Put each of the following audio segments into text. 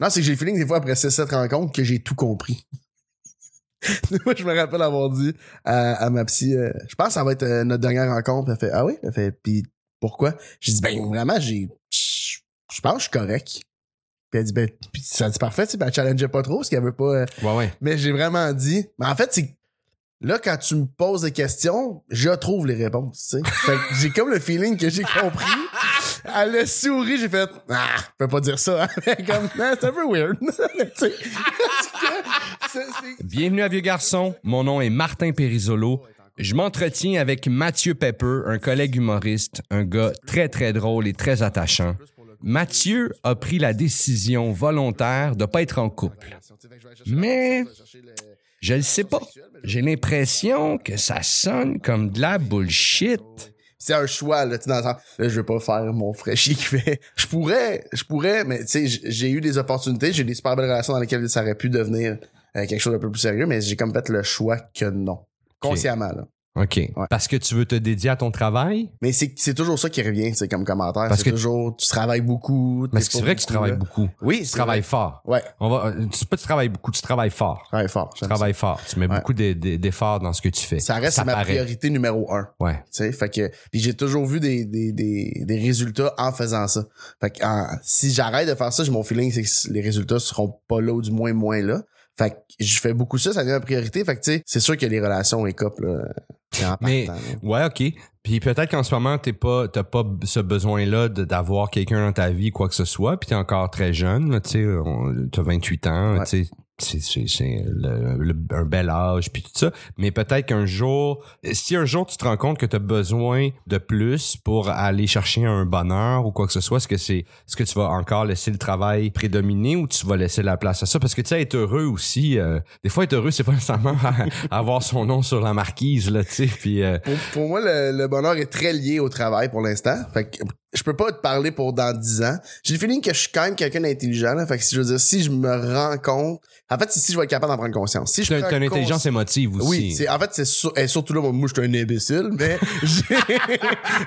Non, c'est que j'ai le feeling des fois après 6-7 rencontres que j'ai tout compris. Moi, je me rappelle avoir dit à, à ma psy, euh, je pense que ça va être euh, notre dernière rencontre. Elle fait, ah oui? Elle fait, puis pourquoi? J'ai dit, ben vraiment, j'ai, je pense que je suis correct. Puis elle dit, ben, puis ça dit parfait, tu sais, puis elle challengeait pas trop parce qu'elle veut pas. euh, Ouais, ouais. mais j'ai vraiment dit. Mais en fait, c'est. Là, quand tu me poses des questions, je trouve les réponses, tu sais. Fait que j'ai comme le feeling que j'ai compris. Elle a souri, j'ai fait, ah, je peux pas dire ça. hein. Comme, Ah, c'est un peu weird. C'est- Bienvenue à Vieux Garçon. Mon nom est Martin Périsolo. Je m'entretiens avec Mathieu Pepper, un collègue humoriste, un gars très très drôle et très attachant. Mathieu a pris la décision volontaire de pas être en couple. Mais je le sais pas. J'ai l'impression que ça sonne comme de la bullshit. C'est un choix là, tu dans le sens, là, je veux pas faire mon fraîchi qui fait. Je pourrais, je pourrais, mais tu sais, j'ai eu des opportunités, j'ai des super belles relations dans lesquelles ça aurait pu devenir euh, quelque chose d'un peu plus sérieux, mais j'ai comme fait le choix que non, consciemment là. OK. Parce que tu veux te dédier à ton travail? Mais c'est c'est toujours ça qui revient, c'est comme commentaire. Parce C'est que- toujours, tu travailles beaucoup. Mais t'es c'est vrai que tu travailles là. beaucoup. Oui, Tu travailles vrai. fort. Ouais, On va, euh, tu pas tu travailles beaucoup, tu travailles fort. je travaille fort. Tu ça. travailles fort. Tu mets Ouais. beaucoup d'e- d'e- d'efforts dans ce que tu fais. Ça reste ma paraît. priorité numéro un. Ouais. Tu sais, fait que puis j'ai toujours vu des, des, des, des résultats en faisant ça. Fait que en- si j'arrête de faire ça, j'ai mon feeling c'est que les résultats seront pas là ou du moins moins là. Fait que je fais beaucoup ça, ça devient ma priorité. Fait que tu sais, c'est sûr que les relations et couples Mais-. Ouais, OK. Puis peut-être qu'en ce moment, t'es pas, t'as pas ce besoin-là d'avoir quelqu'un dans ta vie, quoi que ce soit, puis t'es encore très jeune, tu sais, t'as 28 ans, Ouais. tu sais, c'est, un bel âge, puis tout ça. Mais peut-être qu'un jour, si un jour tu te rends compte que t'as besoin de plus pour aller chercher un bonheur ou quoi que ce soit, est-ce que c'est, est-ce que tu vas encore laisser le travail prédominer ou tu vas laisser la place à ça? Parce que tu sais, être heureux aussi, euh, des fois être heureux, c'est pas nécessairement avoir son nom sur la marquise, là, tu sais, puis... euh, Pour, pour moi, le, le bonheur est très lié au travail pour l'instant. Fait que je peux pas te parler pour dans 10 ans. J'ai le feeling que je suis quand même quelqu'un d'intelligent. là. Fait que si je veux dire, si je me rends compte. En fait, si je vais être capable d'en prendre conscience. Si je T'as une intelligence consci- émotive aussi. Oui, c'est en fait c'est sur- et surtout là moi, moi, je suis un imbécile mais j'ai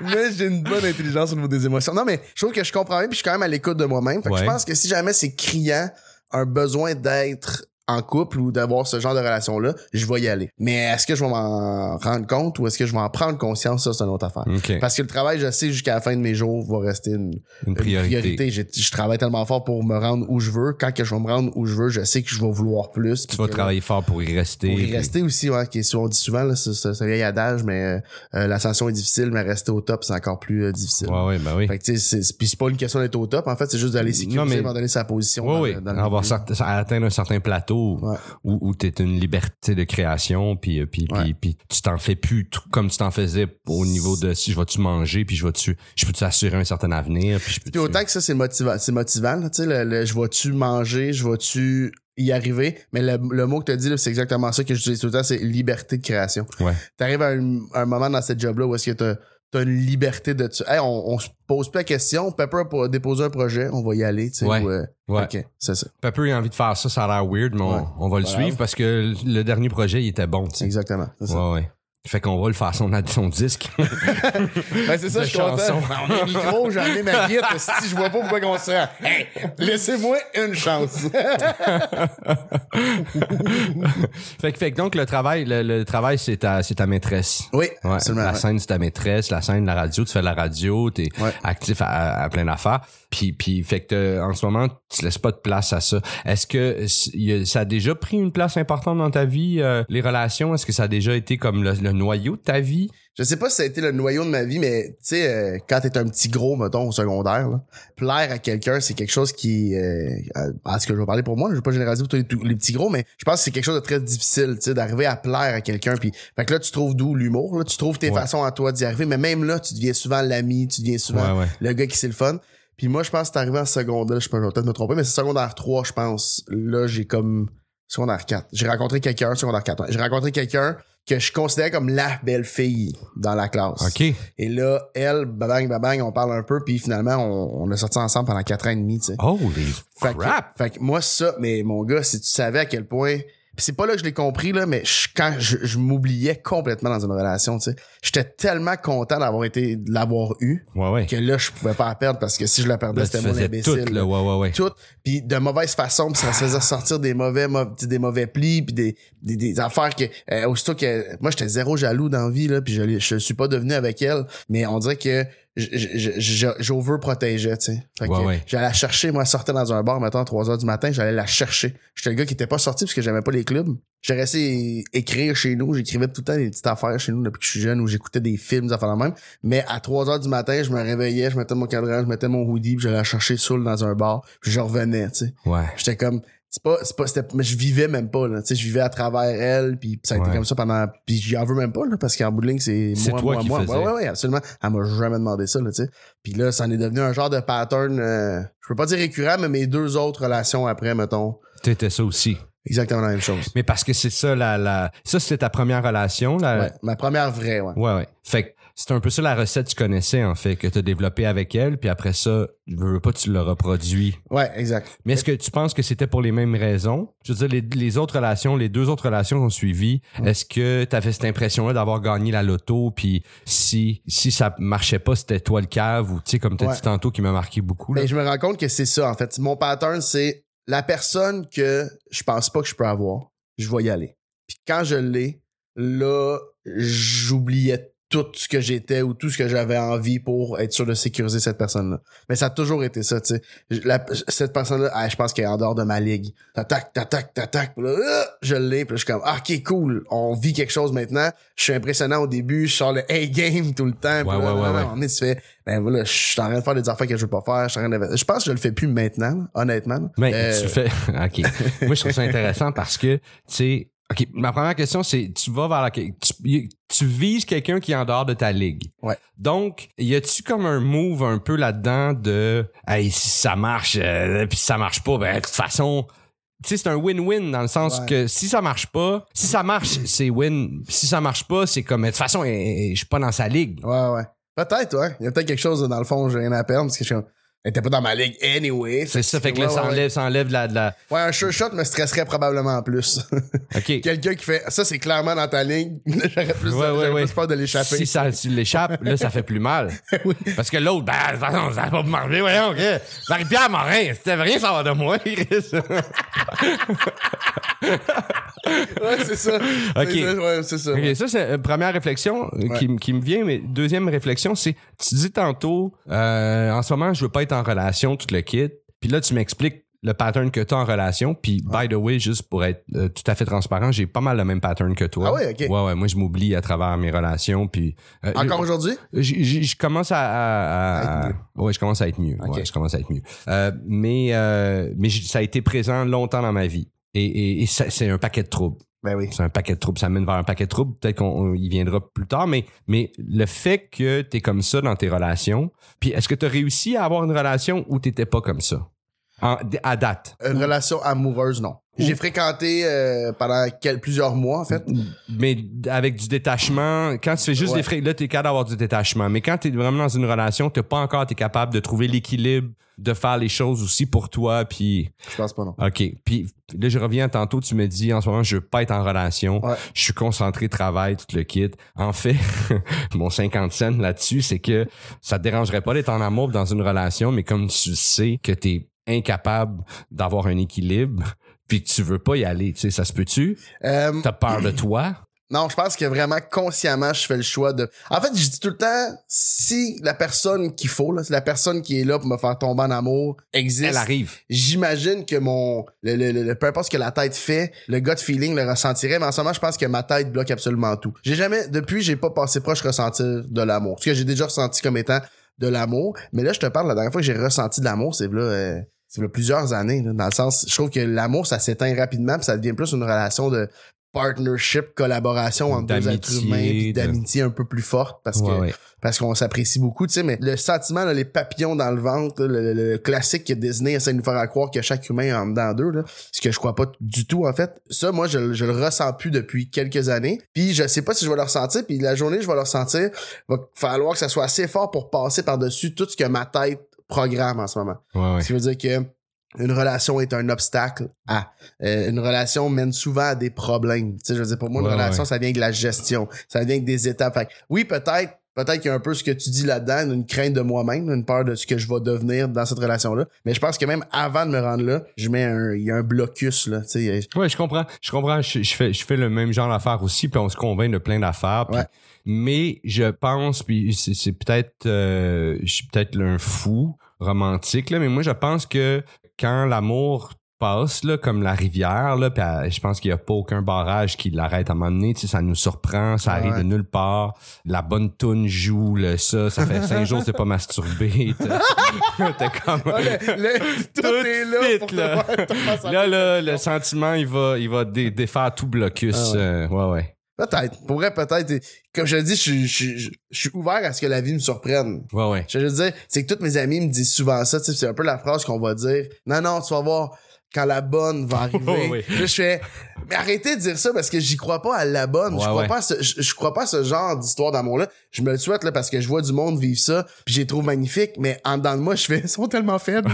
mais j'ai une bonne intelligence au niveau des émotions. Non mais je trouve que je comprends bien puis je suis quand même à l'écoute de moi-même. Fait que Ouais. je pense que si jamais c'est criant un besoin d'être en couple ou d'avoir ce genre de relation là, je vais y aller. Mais est-ce que je vais m'en rendre compte ou est-ce que je vais en prendre conscience? Ça c'est une autre affaire. OK. Parce que le travail, je sais jusqu'à la fin de mes jours va rester une, Une une priorité. priorité. Je travaille tellement fort pour me rendre où je veux. Quand que je vais me rendre où je veux, je sais que je vais vouloir plus. Tu vas que là, travailler fort pour y rester. pour y puis- rester aussi, ouais, qui est- on dit souvent, là, c'est un vieil adage, mais euh, euh, l'ascension est difficile, mais rester au top, c'est encore plus euh, difficile. Ouais, ouais, ben oui. Fait que, tu sais, c'est- puis c'est pas une question d'être au top, en fait, c'est juste d'aller Non, sécuriser mais- avant donner sa position. Ouais, dans oui. dans Avoir certain- atteindre un certain plateau Ouais. où, où tu es une liberté de création, puis, euh, puis, Ouais. puis, tu t'en fais plus comme tu t'en faisais au niveau de si je vais-tu manger, puis je vais-tu je peux t'assurer un certain avenir, puis je peux Puis autant que ça, c'est motivant, c'est motivant, tu sais, le, le je vais-tu manger, je vais-tu y arriver, mais le, le mot que tu as dit, c'est exactement ça que j'utilise tout le temps, c'est liberté de création. Ouais. T'arrives à un, un moment dans cette job-là où est-ce que t'as as une liberté de... tu- Hey, on, on se pose plus la question, Pepper a déposé un projet, on va y aller, tu sais. Ouais. ou, euh, Ouais. OK, c'est ça. Pepper a envie de faire ça, ça a l'air weird, mais on, Ouais. on va le Voilà. suivre parce que le dernier projet, il était bon, tu sais. Exactement. C'est ça. Ouais, ouais. Fait qu'on va le faire son, son disque. Ben, c'est ça, je suis content. on micro, j'en ai ma guide. Si je vois pas pourquoi on se rend. Hey, laissez-moi une chance. fait, que- fait que donc le travail, le, le travail, c'est ta, c'est ta maîtresse. oui, Ouais, absolument. la ouais. scène, c'est ta maîtresse. La scène, la radio, tu fais de la radio, t'es Ouais. actif à, à plein d'affaires. Puis, puis, fait que t'as- en ce moment, tu laisses pas de place à ça. Est-ce que ça a déjà pris une place importante dans ta vie, euh, les relations? Est-ce que ça a déjà été comme le, le noyau de ta vie? Je sais pas si ça a été le noyau de ma vie, mais tu sais, euh, quand t'es un petit gros, mettons, au secondaire, là, plaire à quelqu'un, c'est quelque chose qui... Euh, en ce que je vais parler pour moi, je vais pas généraliser pour tous les, petits gros, mais je pense que c'est quelque chose de très difficile, tu sais, d'arriver à plaire à quelqu'un. Puis, fait que là, tu trouves d'où l'humour, là, tu trouves tes Ouais. façons à toi d'y arriver, mais même là, tu deviens souvent l'ami, tu deviens souvent Ouais, ouais. le gars qui c'est le fun. Puis moi, je pense que c'est arrivé en secondaire, je peux peut-être me tromper, mais c'est secondaire 3, je pense. Là, j'ai comme secondaire 4. J'ai rencontré quelqu'un, secondaire 4. ouais. J'ai rencontré quelqu'un que je considérais comme la belle fille dans la classe. OK. Et là, elle, babang, babang, on parle un peu, puis finalement, on, on a sorti ensemble pendant quatre ans et demi, tu sais. Holy Fait que, crap! fait que moi, ça, mais mon gars, si tu savais à quel point c'est pas là que je l'ai compris, là, mais je- quand je, je m'oubliais complètement dans une relation, tu sais. J'étais tellement content d'avoir été, de l'avoir eu, Ouais, ouais. que là, je pouvais pas la perdre parce que si je la perdais, c'était mon imbécile. tout, là. Ouais, ouais, ouais. tout, puis de mauvaise façon, puis ça se faisait sortir des mauvais, mau- des mauvais plis, puis des, des, des affaires que euh, aussitôt que moi j'étais zéro jaloux dans la vie là, puis je je suis pas devenu avec elle, mais on dirait que j'overprotégeais, tu sais. Fait que Ouais, ouais. J'allais la chercher, moi, sortais dans un bar, mettons, à 3 heures du matin, j'allais la chercher. J'étais le gars qui était pas sorti parce que j'aimais pas les clubs. J'ai resté écrire chez nous, j'écrivais tout le temps des petites affaires chez nous depuis que je suis jeune, où j'écoutais des films, des affaires de même. Mais à 3 heures du matin, je me réveillais, je mettais mon cadran, je mettais mon hoodie, puis j'allais la chercher saoul dans un bar, puis je revenais, tu sais. Ouais. J'étais comme c'est pas c'est pas c'était mais je vivais même pas là tu sais je vivais à travers elle puis ça a été Ouais. comme ça pendant puis j'y en veux même pas là parce qu'en bout de ligne c'est moi toi moi qui moi faisais. ouais ouais ouais absolument elle m'a jamais demandé ça là tu sais puis là ça en est devenu un genre de pattern euh, je peux pas dire récurrent mais mes deux autres relations après mettons T'étais ça aussi. exactement la même chose Mais parce que c'est ça, la, la, ça, c'était ta première relation, là. ouais ma première vraie ouais Ouais, ouais. Fait que c'est un peu ça la recette que tu connaissais, en fait, que tu as développée avec elle, puis après ça, je veux pas, tu l'as reproduit. ouais exact Mais est-ce que tu penses que c'était pour les mêmes raisons? Je veux dire, les, les autres relations, les deux autres relations qu'on suivi, est-ce que tu avais cette impression-là d'avoir gagné la loto, puis si, si ça marchait pas, c'était toi le cave, ou tu sais, comme tu as Ouais. dit tantôt, qui m'a marqué beaucoup. Là? Mais je me rends compte que c'est ça, en fait. Mon pattern, c'est la personne que je pense pas que je peux avoir, je vais y aller. Puis quand je l'ai, là, j'oubliais tout ce que j'étais ou tout ce que j'avais envie pour être sûr de sécuriser cette personne-là. Mais ça a toujours été ça, tu sais. Cette personne-là, ah, je pense qu'elle est en dehors de ma ligue. T'attaques, t'attaques, t'attaques. Puis là, ah, je l'ai. Puis je suis comme, ah, ok, cool. On vit quelque chose maintenant. Je suis impressionnant au début. Je sors le A-game tout le temps. Ouais, là, ouais, ouais, là, ouais. on est, tu fais, ben voilà, je suis en train de faire des affaires que je veux pas faire. Je, suis en train de- je pense que je le fais plus maintenant, honnêtement. Mais Euh, tu fais. OK. Moi, je trouve ça intéressant parce que, tu sais. OK, ma première question, c'est tu vas vers la. Tu, tu vises quelqu'un qui est en dehors de ta ligue. Ouais. Donc, y a-tu comme un move un peu là-dedans de. Hey, si ça marche, euh, puis si ça marche pas, ben, de toute façon. Tu sais, c'est un win-win dans le sens Ouais. que si ça marche pas, si ça marche, c'est win. Si ça marche pas, c'est comme, de toute façon, eh, eh, je suis pas dans sa ligue. Ouais, ouais. Peut-être, ouais. Il y a peut-être quelque chose, dans le fond, j'ai rien à perdre parce que je suis comme, elle était pas dans ma ligue anyway. C'est ça, fait que là, Ouais, ça ouais, enlève, ça enlève de la, de la. Ouais, un sure shot me stresserait probablement plus. OK. Quelqu'un qui fait, ça, c'est clairement dans ta ligne. J'aurais plus, Ouais, ouais, j'aurais ouais. plus peur de l'échapper. Si ça tu l'échappes, là, ça fait plus mal. Oui. Parce que l'autre, ben, de toute façon, ça va pas me marcher, voyons, ok. Marie-Pierre Morin, c'était rien savoir de moi, Chris. ouais, c'est ça. Ok. Ouais, c'est ça. Ok, ça, c'est une première réflexion euh, qui, qui me vient, mais deuxième réflexion, c'est, tu dis tantôt, euh, en ce moment, je veux pas être en relation, tout le kit. Puis là, tu m'expliques le pattern que tu as en relation. Puis, by the way, juste pour être euh, tout à fait transparent, j'ai pas mal le même pattern que toi. Ah ouais, ok. Ouais, ouais, moi, je m'oublie à travers mes relations. Puis, euh, Encore aujourd'hui? Je commence à, à- à- À être ouais, je commence à être mieux. Ok. Ouais, je commence à être mieux. Euh, mais mais ça a été présent longtemps dans ma vie et, et, et ça- c'est un paquet de troubles. Ben oui. C'est un paquet de troubles. Ça mène vers un paquet de troubles. Peut-être qu'on on y viendra plus tard, mais mais le fait que tu es comme ça dans tes relations, puis est-ce que tu as réussi à avoir une relation où t'étais pas comme ça? En- à date? Une relation amoureuse, non. J'ai fréquenté euh, pendant quel- plusieurs mois, en fait. mais avec du détachement, quand tu fais juste Ouais. des frais, là, t'es capable d'avoir du détachement. Mais quand t'es vraiment dans une relation, t'es pas encore été capable de trouver l'équilibre, de faire les choses aussi pour toi, puis Je pense pas, non. OK. Puis là, je reviens tantôt, tu me dis, en ce moment, je veux pas être en relation. Ouais. Je suis concentré, travail, tout le kit. En fait, mon 50 cents là-dessus, c'est que ça te dérangerait pas d'être en amour dans une relation, mais comme tu sais que t'es incapable d'avoir un équilibre, puis que tu veux pas y aller, tu sais, ça se peut-tu? Euh, T'as peur de toi? Non, je pense que vraiment consciemment, je fais le choix de. En fait, je dis tout le temps, si la personne qu'il faut, là, si la personne qui est là pour me faire tomber en amour existe, Elle arrive. j'imagine que mon le, le, le- le- peu importe ce que la tête fait, le gut feeling le ressentirait, mais en ce moment, je pense que ma tête bloque absolument tout. J'ai jamais, depuis, j'ai pas passé proche ressentir de l'amour. Ce que j'ai déjà ressenti comme étant de l'amour, mais là, je te parle, la dernière fois que j'ai ressenti de l'amour, c'est là. euh, c'est plusieurs années, là, dans le sens, je trouve que l'amour, ça s'éteint rapidement, puis ça devient plus une relation de partnership, collaboration entre deux êtres humains, de- d'amitié un peu plus forte, parce Ouais, que ouais. parce qu'on s'apprécie beaucoup, tu sais, mais le sentiment, là, les papillons dans le ventre, le, le- le classique que Disney essaie de nous faire croire que chaque humain est en dedans d'eux, là, ce que je crois pas du tout, en fait. Ça, moi, je, je le ressens plus depuis quelques années, puis je sais pas si je vais le ressentir, puis la journée, je vais le ressentir, va falloir que ça soit assez fort pour passer par-dessus tout ce que ma tête programme en ce moment. Ouais, ouais. Ce qui veut dire que une relation est un obstacle à. Euh, une relation mène souvent à des problèmes. Tu sais, je veux dire, pour moi, une Ouais, relation, ça vient de la gestion. Ça vient avec des étapes. Fait que, oui, peut-être, peut-être qu'il y a un peu ce que tu dis là-dedans, une crainte de moi-même, une peur de ce que je vais devenir dans cette relation-là. Mais je pense que même avant de me rendre là, je mets un, il y a un blocus, là, tu sais. Ouais, je comprends. Je comprends. Je, je fais, je fais le même genre d'affaires aussi, puis on se convainc de plein d'affaires. puis- Ouais. Mais je pense, puis c'est, c'est peut-être, euh, je suis peut-être un fou romantique là, mais moi je pense que quand l'amour passe là, comme la rivière là, puis euh, je pense qu'il y a pas aucun barrage qui l'arrête à un moment donné. Tu sais, ça nous surprend, ça Ouais. arrive de nulle part. La bonne toune joue le ça, ça fait cinq jours que t'es pas masturbé. T'as comme le- le- tout, Tout est là fit, pour te là. te sentir Là, là, le sentiment, il va, il va dé- défaire tout blocus. Ah ouais. euh, ouais, ouais. Peut-être. Pour vrai, peut-être. Comme je le dis, je, suis- je, je suis ouvert à ce que la vie me surprenne. Ouais, ouais. Je veux dire, c'est que tous mes amis me disent souvent ça, c'est un peu la phrase qu'on va dire. Non, non, tu vas voir quand la bonne va arriver. Là, je fais, mais arrêtez de dire ça parce que j'y crois pas à la bonne. je crois ouais. pas à ce, je, je crois pas à ce genre d'histoire d'amour-là. Je me le souhaite, là, parce que je vois du monde vivre ça, puis je les trouve magnifiques, mais en dedans de moi, je fais, ils sont tellement faibles.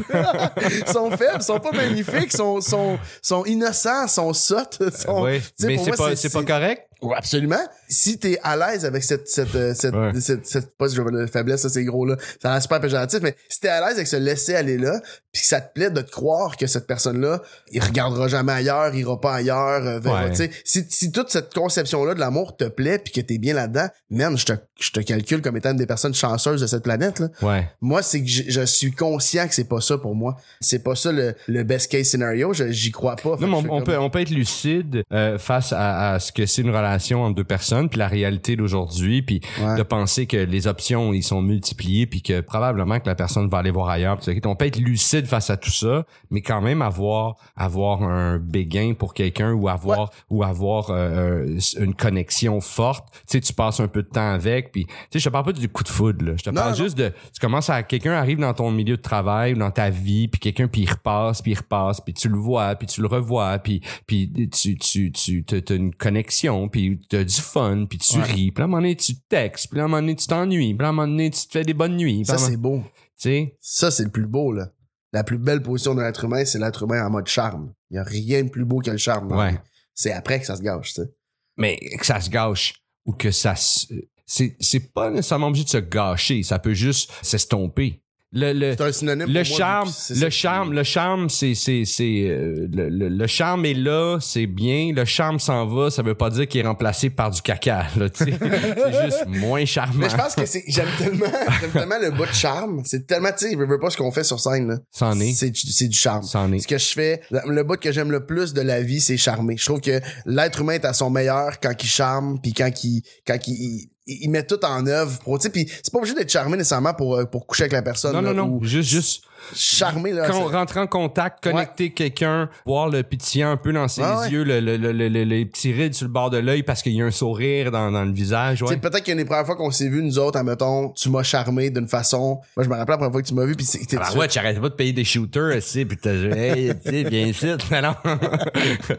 ils sont faibles, ils sont pas magnifiques, ils sont, sont, sont innocents, sont sottes. Sont, Mais c'est pas, c'est pas correct. Absolument. Si t'es à l'aise avec cette, cette, euh, cette, Ouais. cette, cette, pas si je veux dire faiblesse, ça c'est gros là. Ça a super péjoratif, mais si t'es à l'aise avec se laisser aller là, puis que ça te plaît de te croire que cette personne-là, il regardera jamais ailleurs, il ira pas ailleurs, euh, verra, Ouais. tu sais. Si, si toute cette conception-là de l'amour te plaît puis que t'es bien là-dedans, man, je te, je te calcule comme étant une des personnes chanceuses de cette planète, là. Ouais. Moi, c'est que je, je suis conscient que c'est pas ça pour moi. C'est pas ça le, le best case scenario. J'y crois pas. Non, mais on, peut, on peut être lucide euh, face à, à ce que c'est une relation entre deux personnes, puis la réalité d'aujourd'hui, puis Ouais. de penser que les options ils sont multipliées, puis que probablement que la personne va aller voir ailleurs. On peut être lucide face à tout ça, mais quand même avoir avoir un béguin pour quelqu'un ou avoir ou avoir euh, une connexion forte. Tu sais, tu passes un peu de temps avec, puis tu sais, je te parle pas du coup de foudre. Là. Je te Non, parle non. juste de tu commences à quelqu'un arrive dans ton milieu de travail ou dans ta vie puis quelqu'un puis il repasse puis il repasse puis tu le vois puis tu le revois puis puis tu tu tu t'as une connexion puis t'as du fun puis tu Ouais. ris puis à un moment donné tu textes puis à un moment donné tu t'ennuies puis à un moment donné tu te fais des bonnes nuits Ça, c'est beau. tu sais? Ça, c'est le plus beau, là. La plus belle position de l'être humain, c'est l'être humain en mode charme. Il y a rien de plus beau que le charme. Ouais. C'est après que ça se gâche, tu sais. mais que ça se gâche ou que ça se c'est c'est pas nécessairement obligé de se gâcher ça peut juste s'estomper le le C'est un synonyme le pour charme, c'est le charme, le charme, c'est c'est c'est euh, le, le, le charme est là, c'est bien. Le charme s'en va, ça veut pas dire qu'il est remplacé par du caca. Là, tu sais. c'est juste moins charmant. Mais je pense que c'est, j'aime tellement, j'aime tellement le bout de charme. C'est tellement, tu sais, je veux pas ce qu'on fait sur scène, là. C'en est. C'est, du- c'est du charme. C'en est. Ce que je fais, le bout que j'aime le plus de la vie, c'est charmer. Je trouve que l'être humain est à son meilleur quand il charme, puis quand il, quand il, il, met tout en œuvre pour, tu sais, puis c'est pas obligé d'être charmé nécessairement pour, euh, pour coucher avec la personne. Non, non, non. ou Juste, juste charmer, là. quand on c'est- rentre en contact, connecter quelqu'un, voir le pétillant un peu dans ses Ah ouais. yeux, le, le, le, le- le- les petits rides sur le bord de l'œil parce qu'il y a un sourire dans, dans le visage. Ouais. peut-être a des premières fois qu'on s'est vu, nous autres, admettons, tu m'as charmé d'une façon. Moi, je me rappelle la première fois que tu m'as vu, puis t'es- Ah ouais, tu arrêtes pas de payer des shooters, tu sais, pis t'as hey, tu sais, viens ici. Mais non.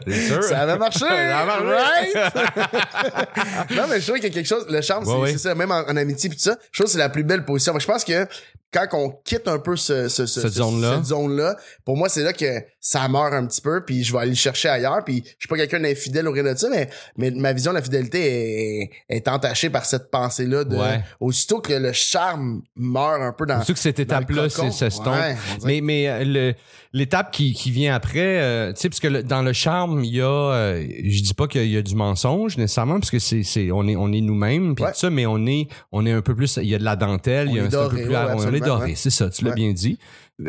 C'est sûr. Ça avait marché! Ça a marché. right? non, mais je trouve qu'il y a quelque chose, le charme, c'est, ça, même en, en amitié pis tout ça, je trouve que c'est la plus belle position. Je pense que quand on quitte un peu ce, ce, ce- Cette ce- zone-là. cette zone-là, pour moi, c'est là que ça meurt un petit peu, puis je vais aller le chercher ailleurs, puis je suis pas quelqu'un d'infidèle au rien de ça, mais, mais ma vision de la fidélité est, est entachée par cette pensée-là de, Ouais. aussitôt que le charme meurt un peu dans, Surtout que cette étape-là, s'estompe. Ouais, mais mais euh, le l'étape qui, qui vient après, euh, tu sais, parce que le- dans le charme, il y a, euh, je dis pas qu'il y a- du mensonge nécessairement, parce que c'est c'est on est on est nous-mêmes puis Ouais. tout ça, mais on est on est un peu plus, il y a de la dentelle, il y a un, c'est un peu doré, plus, on est doré, c'est ça, tu l'as bien dit.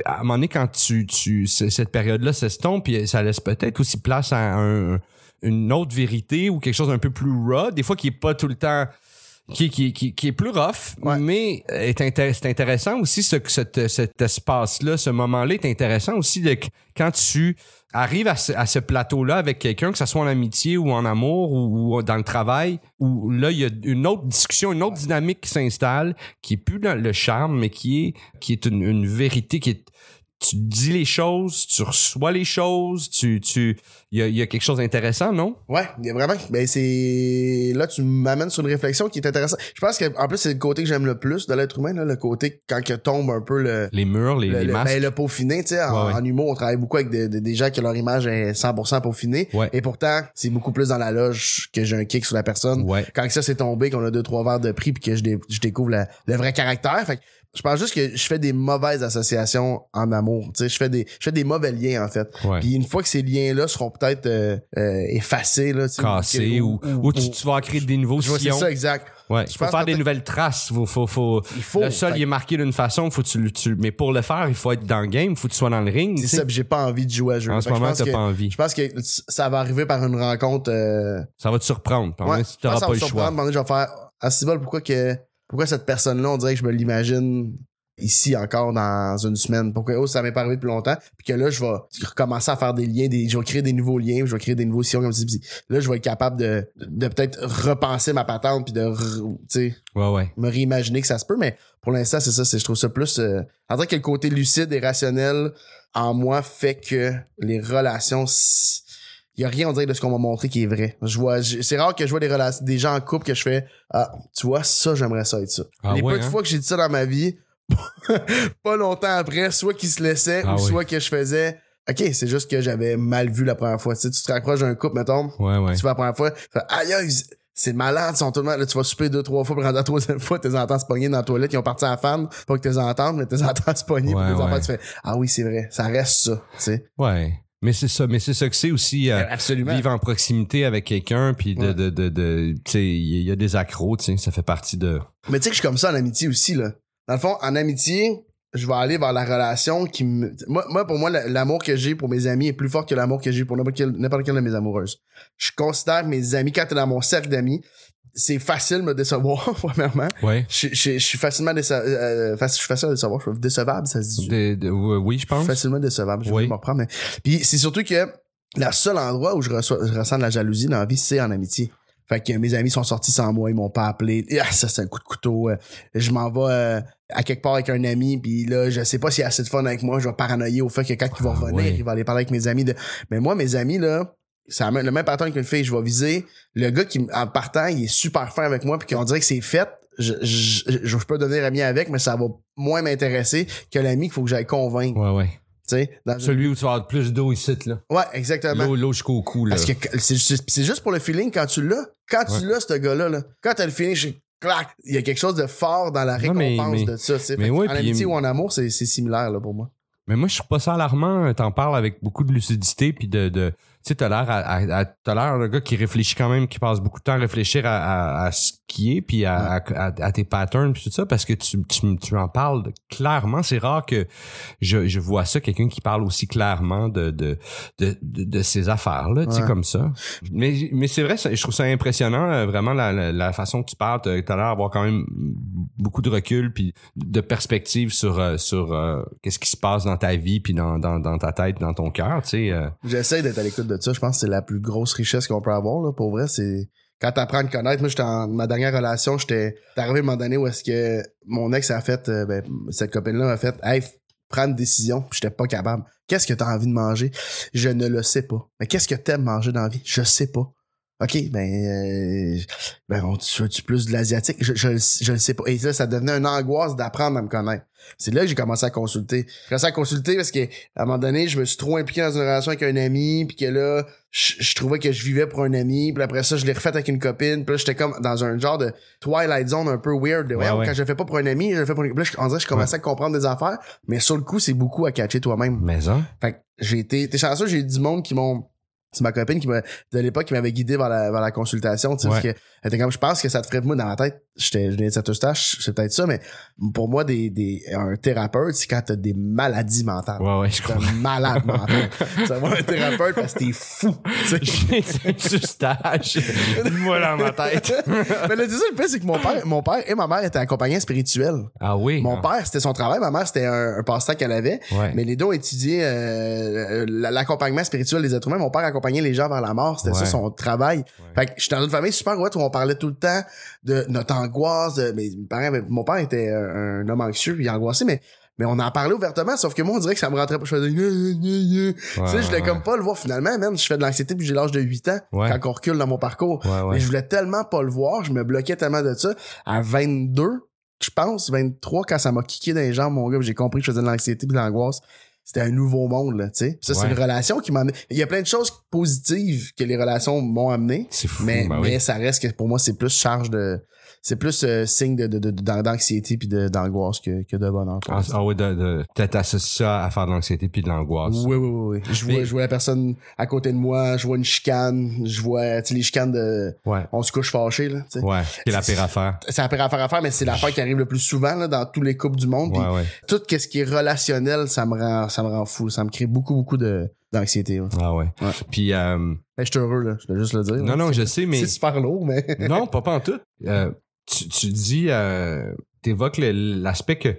À un moment donné, quand tu tu cette période-là s'estompe, puis ça laisse peut-être aussi place à un, une autre vérité ou quelque chose d'un peu plus raw, des fois qui est pas tout le temps qui, qui, qui, qui est plus rough, Ouais. mais est intér- c'est intéressant aussi ce, que cet, cet espace-là, ce moment-là est intéressant aussi de, quand tu arrives à ce, à ce plateau-là avec quelqu'un, que ce soit en amitié ou en amour ou, ou dans le travail, où là, il y a une autre discussion, une autre dynamique qui s'installe, qui est plus dans le charme, mais qui est, qui est une, une vérité qui est tu dis les choses, tu reçois les choses, tu, tu, il y a, y a quelque chose d'intéressant, non? Ouais, il y a vraiment. Ben c'est là tu m'amènes sur une réflexion qui est intéressante. Je pense que en plus c'est le côté que j'aime le plus de l'être humain, là, le côté quand que tombe un peu le Les murs, les, le, les le- ben, le peaufiné, tu sais, en, Ouais, ouais. en humour, on travaille beaucoup avec des, gens que leur image est 100% peaufinée. Ouais. Et pourtant, c'est beaucoup plus dans la loge que j'ai un kick sur la personne. Ouais. Quand que ça s'est tombé, qu'on a deux, trois verres de prix puis que je, dé- je découvre la- le vrai caractère. Fait je pense juste que je fais des mauvaises associations en amour. Tu sais, je fais des, je fais des mauvais liens, en fait. Ouais. Puis une fois que ces liens-là seront peut-être euh, euh, effacés, là, tu sais, Cassé que- ou, ou, tu, tu vas créer des nouveaux je vois, c'est sillons. ça, exact. Ouais, Je faut faire des nouvelles traces. Faut, faut, faut, Il faut. le sol, Fait il est marqué d'une façon, faut que tu, le- tu, mais pour le faire, il faut être dans le game, faut que tu sois dans le ring. C'est ça, j'ai pas envie de jouer à jeu. En ce moment, t'as pas envie. Je pense que ça va arriver par une rencontre. Euh, Ça va te surprendre. Ouais, que ça pas va le choix. je vais faire Ah, c'est pourquoi que pourquoi cette personne-là, on dirait que je me l'imagine ici encore dans une semaine? Pourquoi oh, ça m'est pas arrivé depuis longtemps. Puis que là, je vais recommencer à faire des liens, des, je vais créer des nouveaux liens, je vais créer des nouveaux sillons comme ça. Puis là, je vais être capable de, de peut-être repenser ma patente puis de sais Ouais, ouais. me réimaginer que ça se peut, mais pour l'instant, c'est ça, c'est, je trouve ça plus. Euh, en tant que le côté lucide et rationnel en moi fait que les relations. Il y a rien, on dirait, de ce qu'on m'a montré qui est vrai. Je vois, c'est rare que je vois des relations, des gens en couple que je fais, ah, tu vois, ça, j'aimerais ça être ça. Ah les ouais, peu de hein? fois que j'ai dit ça dans ma vie, pas longtemps après, soit qu'ils se laissaient Ah ou oui. soit que je faisais, ok, c'est juste que j'avais mal vu la première fois. Tu sais, tu te raccroches d'un couple, mettons, Ouais, ouais. tu vas la première fois, fais, aïe, aïe, c'est malade, ils sont tout le monde, là, tu vas souper deux, trois fois, puis la troisième fois, tes entends se pogner dans la toilette, ils ont parti à la fan, pas que tes entends, mais tes entends se pogner, Ouais, puis enfants, tu fais, ah oui, c'est vrai, ça reste ça, tu sais. Ouais. Mais c'est ça, mais c'est ça que c'est aussi euh, Absolument. vivre en proximité avec quelqu'un puis de Ouais. de de, de tu sais il y a des accros, tu sais, ça fait partie de Mais tu sais que je suis comme ça en amitié aussi, là. Dans le fond, en amitié, je vais aller vers la relation qui me... Moi, moi pour moi, l'amour que j'ai pour mes amis est plus fort que l'amour que j'ai pour n'importe quel- n'importe quelle de mes amoureuses. Je considère mes amis, quand t'es dans mon cercle d'amis, c'est facile de me décevoir, premièrement. Ouais. Je, je- je suis facilement déce- euh, faci- je suis facile à décevoir. Je suis décevable, ça se dit. De- de- oui, je Je pense. suis facilement décevable. Je vais Oui. m'en reprendre. Mais... Puis c'est surtout que la seule endroit où je, reçois- je ressens de la jalousie dans la vie, c'est en amitié. Fait que mes amis sont sortis sans moi, ils m'ont pas appelé. Ah, ça, c'est un coup de couteau. Euh, Je m'en vais euh, à quelque part avec un ami, puis là, je sais pas s'il y a assez de fun avec moi. Je vais paranoïer au fait que quand il va Ah, revenir, ouais. il va aller parler avec mes amis. De... Mais moi, mes amis, là, même- le même pattern qu'une fille. Je vais viser le gars qui, en partant, il est super fin avec moi, puis qu'on dirait que c'est fait. Je, je, je, je peux devenir ami avec, mais ça va moins m'intéresser que l'ami qu'il faut que j'aille convaincre. Ouais, ouais. Tu sais, dans une- Celui où tu vas avoir plus d'eau ici là. Ouais, exactement. L'eau l'eau jusqu'au cou là. Parce que c'est juste pour le feeling quand tu l'as. Quand tu l'as, ce gars-là, là, quand t'as le feeling, je clac, il y a quelque chose de fort dans la Non, mais- récompense mais- de ça. tu sais. mais ouais, en amitié ou en amour, c'est c'est similaire là, pour moi. Mais moi, je trouve pas ça alarmant. T'en parles avec beaucoup de lucidité, puis de, de tu sais, l'air à, l'air d'un gars qui réfléchit quand même, qui passe beaucoup de temps à réfléchir à, à- à ce qui est, puis à, tes patterns, puis tout ça, parce que tu, tu, tu en parles clairement. C'est rare que je, je vois ça, quelqu'un qui parle aussi clairement de, de, de, de, de ses affaires, là, tu sais, comme ça. Mais, mais c'est vrai, ça- je trouve ça impressionnant, euh, vraiment, la, la, la façon que tu parles. T'as t'as l'air d'avoir quand même beaucoup de recul, puis de perspective sur, euh, sur euh, qu'est-ce qui se passe dans ta vie, puis dans, dans, dans ta tête, dans ton cœur, tu sais. euh. J'essaie d'être à l'écoute de ça. Je pense que c'est la plus grosse richesse qu'on peut avoir. Là. Pour vrai, c'est quand t'apprends à te connaître. Moi, j'étais en ma dernière relation, j'étais arrivé à un moment donné où est-ce que mon ex a fait, euh, ben, cette copine-là a fait, hey, prends une décision. Puis J'étais pas capable. Qu'est-ce que t'as envie de manger? Je ne le sais pas. Mais qu'est-ce que t'aimes manger dans la vie? Je sais pas. OK, ben, euh, ben on, tu plus de l'asiatique? Je, je, je le sais pas. Et là, ça devenait une angoisse d'apprendre à me connaître. C'est là que j'ai commencé à consulter. J'ai commencé à consulter parce que à un moment donné, je me suis trop impliqué dans une relation avec un ami, puis que là, je, je trouvais que je vivais pour un ami, puis après ça, je l'ai refait avec une copine, puis là, j'étais comme dans un genre de Twilight Zone un peu weird. de, Ouais. Quand je le fais pas pour un ami, je le fais pour une... Là, je, on dirait que je commençais à comprendre des affaires, mais sur le coup, c'est beaucoup à catcher toi-même. Mais hein? Fait que j'ai été, t'es chanceux, j'ai eu du monde qui m'ont, c'est ma copine qui m'a, de l'époque, qui m'avait guidé vers la, vers la consultation, tu sais, parce que, elle était comme, je pense que ça te ferait, moi, dans ma tête, je venais de stage, c'est peut-être ça, mais pour moi, des, des, un thérapeute, c'est quand t'as des maladies mentales. Ouais, ouais, je T'es un malade mental. Ça va un thérapeute parce que t'es fou. stage. Moi dans ma tête. Mais le ça, le pire, c'est que mon père, mon père et ma mère étaient accompagnants spirituels. Ah oui. Mon ah. père, c'était son travail. Ma mère, c'était un, un passe-temps qu'elle avait. Ouais. Mais les deux ont étudié euh, l'accompagnement spirituel des êtres humains. Mon père accompagnait les gens vers la mort. C'était ça son travail. Fait que j'étais dans une famille super ouais, où on parlait tout le temps de notre angoisse. de- mais mes parents- mon père était un, un homme anxieux, puis angoissé, mais Mais on en parlait ouvertement, sauf que moi, on dirait que ça me rentrait pas. Je faisais, tu sais, je voulais comme pas le voir finalement, même. Je fais de l'anxiété puis j'ai l'âge de 8 ans, Ouais. quand on recule dans mon parcours. Ouais. Mais je voulais tellement pas le voir, je me bloquais tellement de ça. À 22, je pense, 23, quand ça m'a kické dans les jambes, mon gars, j'ai compris que je faisais de l'anxiété puis de l'angoisse. C'était un nouveau monde, là, tu sais. Ça, c'est une relation qui m'a amené. Il y a plein de choses positives que les relations m'ont amené. C'est fou, Mais, ben oui. mais ça reste que pour moi, c'est plus charge de. C'est plus euh, signe de, de, de- d'an- d'anxiété puis d'angoisse que, que de bonheur. Ah, ah ouais, de, de, t'as- t'associes ça à faire de l'anxiété puis de l'angoisse. Oui, oui, oui, oui. Je vois, je vois la personne à côté de moi, je vois une chicane, je vois les chicanes de. Ouais. On se couche fâché, là. Ouais. C'est la pire affaire. C'est la pire affaire à faire, mais c'est l'affaire qui arrive le plus souvent là, dans tous les couples du monde. Ouais, ouais. Tout ce qui est relationnel, ça me rend, ça me rend fou. Ça me crée beaucoup, beaucoup de, d'anxiété. ouais. Ah ouais. Ouais. Puis, euh, Ben, je suis heureux, là. Je vais juste le dire. non, là. non, je sais, mais. C'est super lourd, mais. non, pas, pas en tout. Euh, tu, tu dis, euh, t'évoques le- l'aspect que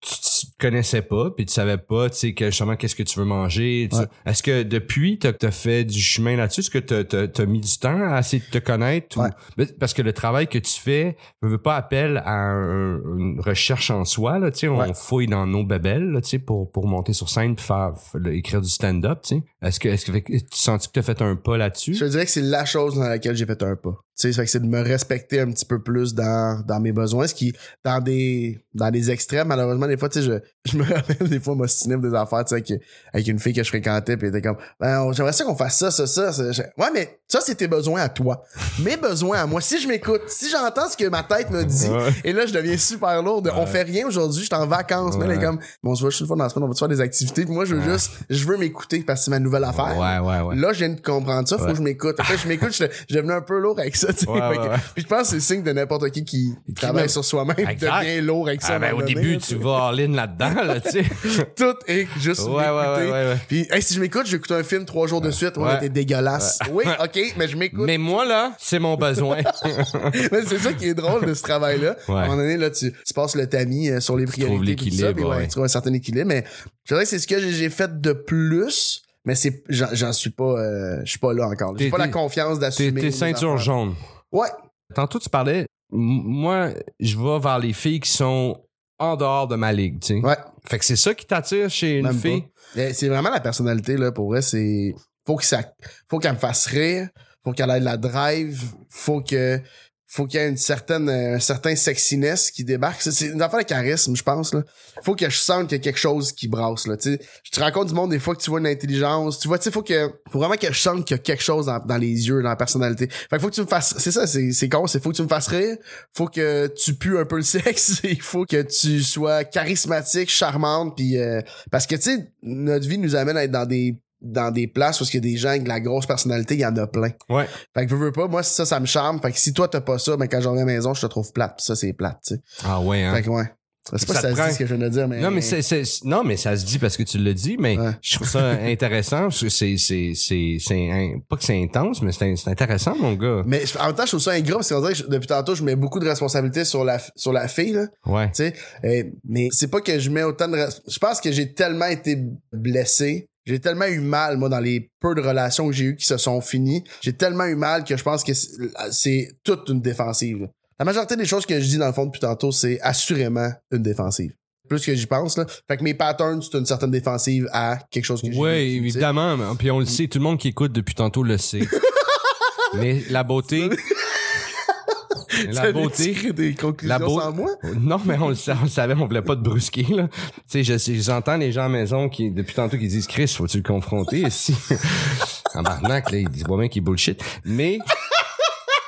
tu, tu connaissais pas, puis tu savais pas, tu sais, que justement, qu'est-ce que tu veux manger. tu Ouais. Est-ce que depuis, t'as as fait du chemin là-dessus? Est-ce que t'as t'as- t'as mis du temps à essayer de te connaître? Ouais. Parce que le travail que tu fais ne veut pas appel à un- une recherche en soi, là, tu sais. On Ouais. fouille dans nos babelles, là, tu pour, pour monter sur scène puis faire, écrire du stand-up, tu sais. Est-ce que, est-ce que tu sens que tu as fait un pas là-dessus? Je dirais que c'est la chose dans laquelle j'ai fait un pas. Tu sais, c'est de me respecter un petit peu plus dans, dans mes besoins, ce qui, dans des, dans des extrêmes, malheureusement, des fois, tu sais, je, je me rappelle des fois m'ostiner des affaires, tu sais, avec, une fille que je fréquentais, puis elle était comme, ben, j'aimerais ça qu'on fasse ça, ça, ça, Ouais, mais ça, c'est tes besoins à toi. Mes besoins à moi. Si je m'écoute, si j'entends ce que ma tête me dit, Ouais. et là, je deviens super lourd. On fait rien aujourd'hui, je suis en vacances. Mais Ouais. comme, bon, voit juste une fois dans la semaine, on va te faire des activités? Puis moi, je veux juste, je veux m'écouter parce que c'est ma nouvelle affaire. Ouais, ouais, ouais. Là, je viens de comprendre ça, faut que je m'écoute. Après, je m'écoute, je, je devenais un peu lourd avec ça, tu sais. Puis je pense que c'est le signe de n'importe qui qui travaille même- sur soi-même, devient lourd avec ça. Ah, un ben, au donné, début, là, tu vas all in là-dedans, là, tu sais. Tout est juste. Puis, hey, si je m'écoute, je vais écouter un film trois jours de suite. Ouais, Ouais. t'es dégueulasse. Oui, ok, mais je m'écoute. Mais moi, là, c'est mon besoin. Mais c'est ça qui est drôle de ce travail-là. Ouais. À un moment donné, là, tu, tu passes le tamis euh, sur les priorités. trouves tout ça, l'équilibre, puis ouais, ouais. Tu trouves un certain équilibre. Mais je dirais que c'est ce que j'ai- fait de plus. Mais c'est, j'en, suis pas, euh, je suis pas là encore. J'ai pas la confiance d'assumer. t'es ceinture jaune. Ouais. Tantôt, tu parlais, moi, je vais vers les filles qui sont en dehors de ma ligue, tu sais. Ouais. Fait que c'est ça qui t'attire chez une Même fille? Mais C'est vraiment la personnalité, là, pour vrai, c'est, faut que ça, faut qu'elle me fasse rire, faut qu'elle ait de la drive, faut que, faut qu'il y ait une certaine, euh, un certain sexiness qui débarque. C'est- une affaire de charisme, je pense, là. Faut que je sente qu'il y a quelque chose qui brasse, là, tu. Je te rencontre du monde des fois que tu vois une intelligence, tu vois, tu faut que, faut vraiment que je sente qu'il y a quelque chose dans, dans les yeux, dans la personnalité. Fait que faut que tu me fasses, c'est ça, c'est, c'est con, c'est faut que tu me fasses rire, faut que tu pues un peu le sexe, il faut que tu sois charismatique, charmante, puis euh, parce que tu sais, notre vie nous amène à être dans des dans des places où il y a des gens avec de la grosse personnalité, il y en a plein. Ouais. Fait que veux, veux pas, moi ça, ça me charme. Fait que si toi t'as pas ça, ben quand j'en à la maison, je te trouve plate. Ça, c'est plate, tu sais. Ah ouais, hein. Fait que ouais. Je sais pas Ça si ça se prend- dit ce que je viens de dire, mais. Non, mais c'est, c'est- non, mais ça se dit parce que tu le dis, mais Ouais. je trouve ça intéressant. parce que C'est, c'est, c'est, c'est, pas que c'est intense, mais c'est, c'est intéressant, mon gars. Mais je- en même temps, je trouve ça ingrat parce qu'on dirait que je- depuis tantôt, je mets beaucoup de responsabilités sur la, sur la fille, là. Ouais. Tu sais, mais c'est pas que je mets autant de... Je pense que j'ai tellement été blessé, j'ai tellement eu mal, moi, dans les peu de relations que j'ai eues qui se sont finies, j'ai tellement eu mal que je pense que c'est- toute une défensive. La majorité des choses que je dis dans le fond depuis tantôt, c'est assurément une défensive. Plus que j'y pense, là. Fait que mes patterns, c'est une certaine défensive à quelque chose que j'ai sais. évidemment. Puis on le sait, tout le monde qui écoute depuis tantôt le sait. mais la beauté. La beauté. des conclusions La sans moi? Non, mais on le, sa- on le savait, on voulait pas te brusquer, là. Tu sais, je sais- j'entends les gens à la maison qui, depuis tantôt, qui disent, Chris, faut-tu le confronter? Ici? en barnac, là, ils disent, bon, bien qu'il bullshit. Mais,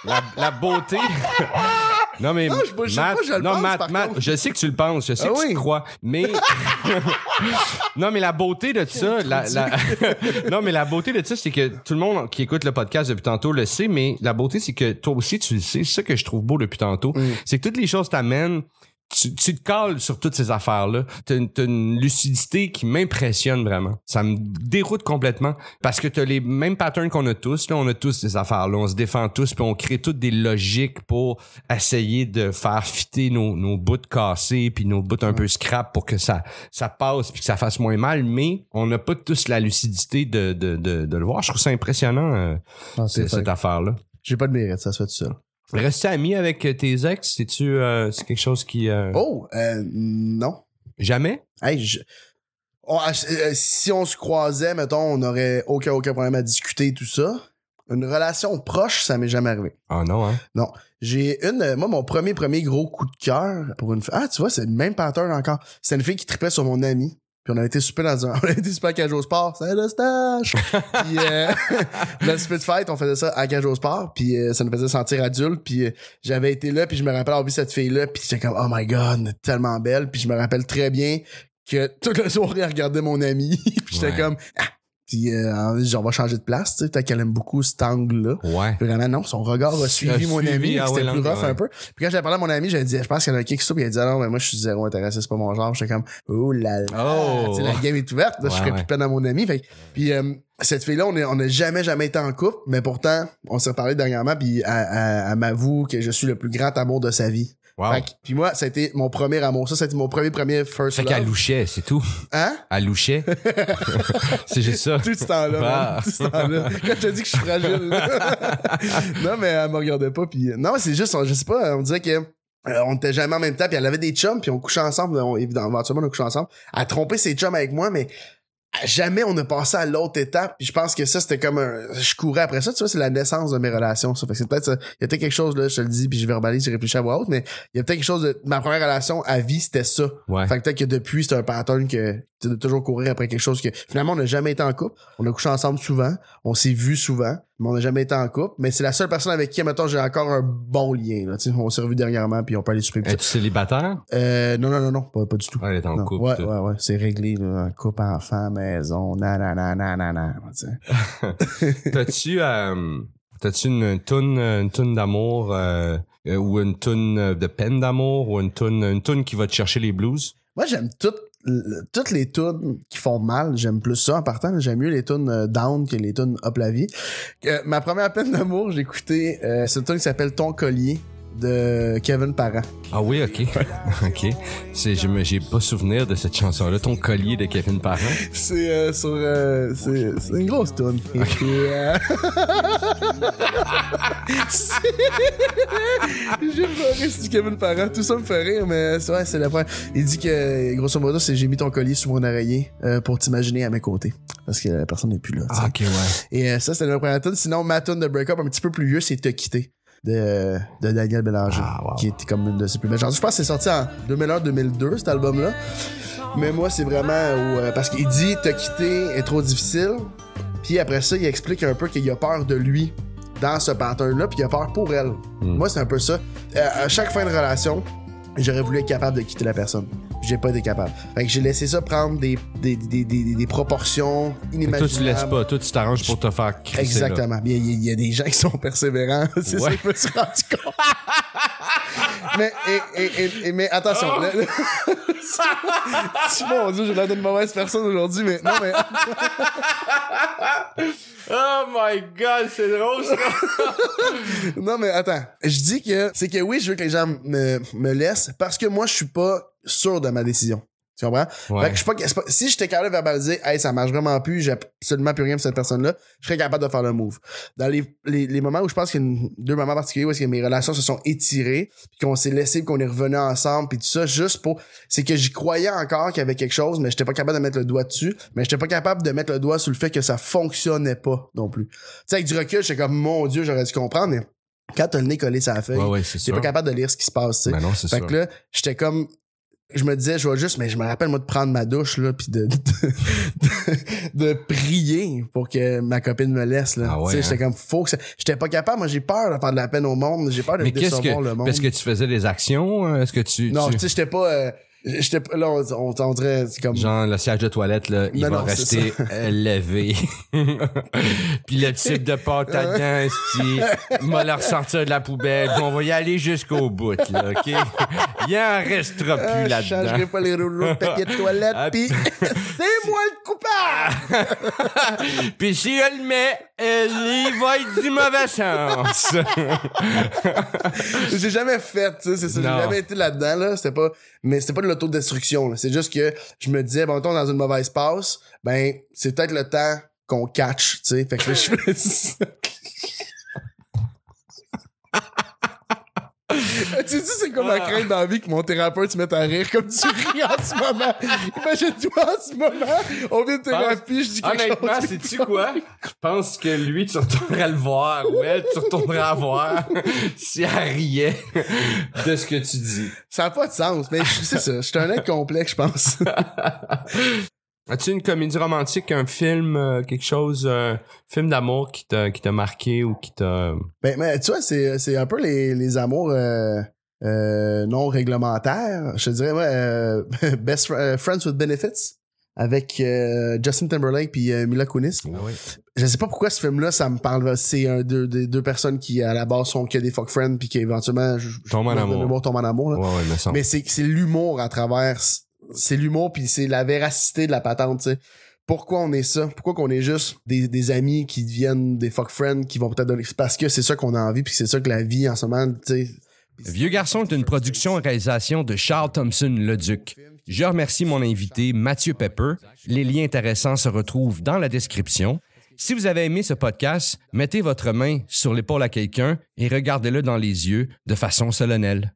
la, la beauté. Non, mais. Non, je bullshit Matt- pas, je le non, pense, Matt, par Matt, je sais que tu le penses, je sais Ah que tu oui. le crois. Mais. non, mais la beauté de ça, la, la- non, mais la beauté de ça, c'est que tout le monde qui écoute le podcast depuis tantôt le sait, mais la beauté, c'est que toi aussi, tu le sais. C'est ça que je trouve beau depuis tantôt. Mm. C'est que toutes les choses t'amènent tu, tu te cales sur toutes ces affaires-là. T'as une, une lucidité qui m'impressionne vraiment. Ça me déroute complètement parce que t'as les mêmes patterns qu'on a tous. Là, on a tous ces affaires-là. On se défend tous puis on crée toutes des logiques pour essayer de faire fitter nos, nos bouts cassés puis nos bouts un peu scrap pour que ça ça passe puis que ça fasse moins mal. Mais on n'a pas tous la lucidité de, de, de, de le voir. Je trouve ça impressionnant euh, Ah, cette affaire-là. J'ai pas de mérite, ça se fait tout seul. Rester ami avec tes ex, c'est-tu euh, c'est quelque chose qui euh, Oh, euh, non. Jamais? Hey, je- on- euh, si on se croisait, mettons, on aurait aucun, aucun problème à discuter, tout ça. Une relation proche, ça m'est jamais arrivé. Ah non, hein? J'ai une, euh, moi, mon premier, premier gros coup de cœur pour une fille. Ah, tu vois, c'est le même pattern encore. C'est une fille qui tripait sur mon ami. Puis on a été super dans un, on a été super à Cage au Sport. C'est le stage! puis, euh, le split fight, on faisait ça à Cage au Sport. Puis euh, ça nous faisait sentir adulte. Puis euh, j'avais été là, puis je me rappelle avoir vu cette fille-là. Puis j'étais comme, oh my god, elle est tellement belle. Puis je me rappelle très bien que toute la soirée, elle regardait mon ami. puis j'étais Ouais. comme, ah! Puis euh, genre, on va changer de place, tu sais. Peut-être qu'elle aime beaucoup cet angle-là. Ouais. Puis Vraiment, non, son regard a suivi A mon suivi, ami. ah C'était ouais, plus rough ouais. un peu. Puis quand j'avais parlé à mon ami, j'avais dit, je pense qu'il y en a qui ça. Puis il a dit, ah non, mais moi, je suis zéro intéressé, c'est pas mon genre. J'étais comme, oh là là. Oh. Tu sais, la game est ouverte. Là, je ferais plus peine à mon ami. Fait, puis euh, cette fille-là, on est- on n'a jamais, jamais été en couple. Mais pourtant, on s'est reparlé dernièrement. Puis elle, elle- elle m'avoue que je suis le plus grand amour de sa vie. Wow. Fait puis moi, ça a été mon premier amour. Ça, ça a été mon premier, premier first Fait qu'elle love. louchait, c'est tout. Hein? Elle louchait. c'est juste ça. Tout ce temps-là, Ah. Tout ce temps-là. Quand je te dis que je suis fragile. non, mais elle me regardait pas. Puis non, c'est juste, je sais pas, on disait que euh, on était jamais en même temps, puis elle avait des chums, puis on couchait ensemble. On, évidemment, éventuellement, on a couché ensemble. Elle a trompé ses chums avec moi, mais jamais on a passé à l'autre étape. Puis je pense que ça, c'était comme un... Je courais après ça, tu vois, c'est la naissance de mes relations. Ça fait que c'est peut-être... ça. Il y a peut-être quelque chose, là, je te le dis, puis je verbalise, je réfléchis à voix haute, mais il y a peut-être quelque chose de... Ma première relation à vie, c'était ça. Ouais. Fait que peut-être que depuis, c'est un pattern que tu de toujours courir après quelque chose que finalement on n'a jamais été en couple. On a couché ensemble souvent, on s'est vu souvent, mais on n'a jamais été en couple. Mais c'est la seule personne avec qui, mettons, j'ai encore un bon lien. Là, on s'est revu dernièrement, puis on peut aller souper. Es-tu célibataire? Euh, non, non, non, non, pas, pas du tout. Ouais, elle est en Non. couple. ouais, tout. ouais, ouais, c'est réglé, là. Couple, enfant, maison, nanana. T'as-tu euh, t'as-tu une, une toune une toune d'amour euh, euh, ou une toune de peine d'amour ou une toune une toune qui va te chercher les blues? Moi, j'aime toutes toutes les tunes qui font mal, j'aime plus ça en partant. J'aime mieux les tunes euh, down que les tunes up la vie. Euh, ma première peine d'amour, j'ai écouté, euh, c'est une tune qui s'appelle Ton collier de Kevin Parent. Ah oui, ok. ok. C'est, je me, j'ai pas souvenir de cette chanson-là. Ton collier de Kevin Parent. C'est euh, sur euh, c'est c'est une grosse tune. J'ai sur du Kevin Parent, tout ça me fait rire, mais c'est vrai, c'est la première. Il dit que grosso modo, c'est j'ai mis ton collier sous mon oreiller euh, pour t'imaginer à mes côtés, parce que la personne n'est plus là. Ah, ok, ouais. Et euh, ça, c'était ma première tune. Sinon, ma tune de break-up un petit peu plus vieux, c'est Te quitter de, de Daniel Bélanger, Ah, wow. qui était comme une de ses plus belles chansons. Je pense que c'est sorti en 2001-2002, cet album-là. Mais moi, c'est vraiment où, euh, parce qu'il dit Te quitter est trop difficile. Puis après ça, il explique un peu qu'il a peur de lui dans ce pattern-là, puis il a peur pour elle. Hmm. Moi, c'est un peu ça. Euh, à chaque fin de relation, j'aurais voulu être capable de quitter la personne. J'ai pas été capable. Fait que j'ai laissé ça prendre des, des, des, des, des proportions inimaginables. toi, tu laisses pas. Toi, tu t'arranges pour te faire crisser. Exactement. Il y, a- il y a des gens qui sont persévérants. C'est ça Ouais. que je me suis rendu compte. mais, et, et, et- et- mais attention. Oh! le- Mon Dieu, j'ai l'air d'une mauvaise personne aujourd'hui, mais non, mais. Oh my god, c'est drôle ça. Non, mais attends. Je dis que c'est que oui, je veux que les gens me, me laissent parce que moi, je suis pas sûr de ma décision. Tu comprends? Ouais. Fait que je suis pas, si j'étais capable de verbaliser, hey, ça marche vraiment plus, j'ai absolument plus rien pour cette personne-là, je serais capable de faire le move. Dans les, les, les moments où je pense qu'il y a une- deux moments particuliers où est-ce que mes relations se sont étirées, puis qu'on s'est laissé, puis qu'on est revenu ensemble, puis tout ça, juste pour, c'est que j'y croyais encore qu'il y avait quelque chose, mais j'étais pas capable de mettre le doigt dessus, mais j'étais pas capable de mettre le doigt sur le fait que ça fonctionnait pas non plus. Tu sais, avec du recul, j'étais comme, mon Dieu, j'aurais dû comprendre, mais quand t'as le nez collé sur la feuille, Ouais, ouais, t'es pas capable de lire ce qui se passe, tu sais. Ben non, c'est Fait sûr. que là, j'étais comme. Je me disais, je vais juste, mais je me rappelle, moi, de prendre ma douche, là, puis de, de, de, de prier pour que ma copine me laisse, là. Ah ouais, tu sais, j'étais hein? comme, faut que ça. J'étais pas capable, moi, j'ai peur de faire de la peine au monde, j'ai peur de Mais décevoir que. le monde. Parce que tu faisais des actions? euh, Est-ce que tu. non, tu- tu sais, j'étais pas. euh, j'étais pas. Là, on, on, dirait, comme. Genre, le siège de toilette, là, il Non, va non, rester euh, levé. puis le type de pâte à dents, va le ressortir de la poubelle, puis on va y aller jusqu'au bout, là, OK? Il en restera Ah, plus je là-dedans. changerai pas les rouleaux de papier de toilette, Ah, pis c'est moi le coupable! Puis si elle le met, elle, il va être du mauvais sens. j'ai jamais fait, tu sais, c'est ça. J'ai jamais été là-dedans, là. C'était pas, mais c'était pas de l'autodestruction. C'est juste que je me disais, bon, on dans une mauvaise passe, ben, c'est peut-être le temps qu'on catch, tu sais. Fait que là, je fais ça. tu sais, c'est comme ma crainte dans la vie que mon thérapeute se mette à rire comme tu ris en ce moment. Imagine-toi en ce moment, on vient de thérapie, je dis quelque Honnêtement, sais-tu quoi? Je pense que lui, tu retournerais le voir. ou elle, tu retournerais la voir si elle riait de ce que tu dis. Ça n'a pas de sens, mais je- c'est ça. Je suis un être complexe, je pense. As-tu une comédie romantique, un film, euh, quelque chose, un film d'amour qui t'a, qui t'a marqué ou qui t'a... Ben, mais tu vois, c'est, c'est un peu les, les amours euh, euh, non réglementaires. Je te dirais, ouais, euh, Best Fr- euh, Friends with Benefits avec euh, Justin Timberlake puis euh, Mila Kunis. oui. Je sais pas pourquoi ce film-là, ça me parle. C'est un deux, des deux personnes qui, à la base, sont que des fuck friends puis qui éventuellement... je- je- Tombent en amour. tombe en amour, là. Ouais, ouais, semble. Mais c'est c'est l'humour à travers. C'est l'humour puis c'est la véracité de la patente, tu sais. Pourquoi on est ça? Pourquoi qu'on est juste des, amis qui deviennent des fuck friends qui vont peut-être donner. Parce que c'est ça qu'on a envie puis c'est ça que la vie en ce moment. Vieux garçon est une production et réalisation de Charles Thompson Leduc. Je remercie mon invité Mathieu Pepper. Les liens intéressants se retrouvent dans la description. Si vous avez aimé ce podcast, mettez votre main sur l'épaule à quelqu'un et regardez-le dans les yeux de façon solennelle.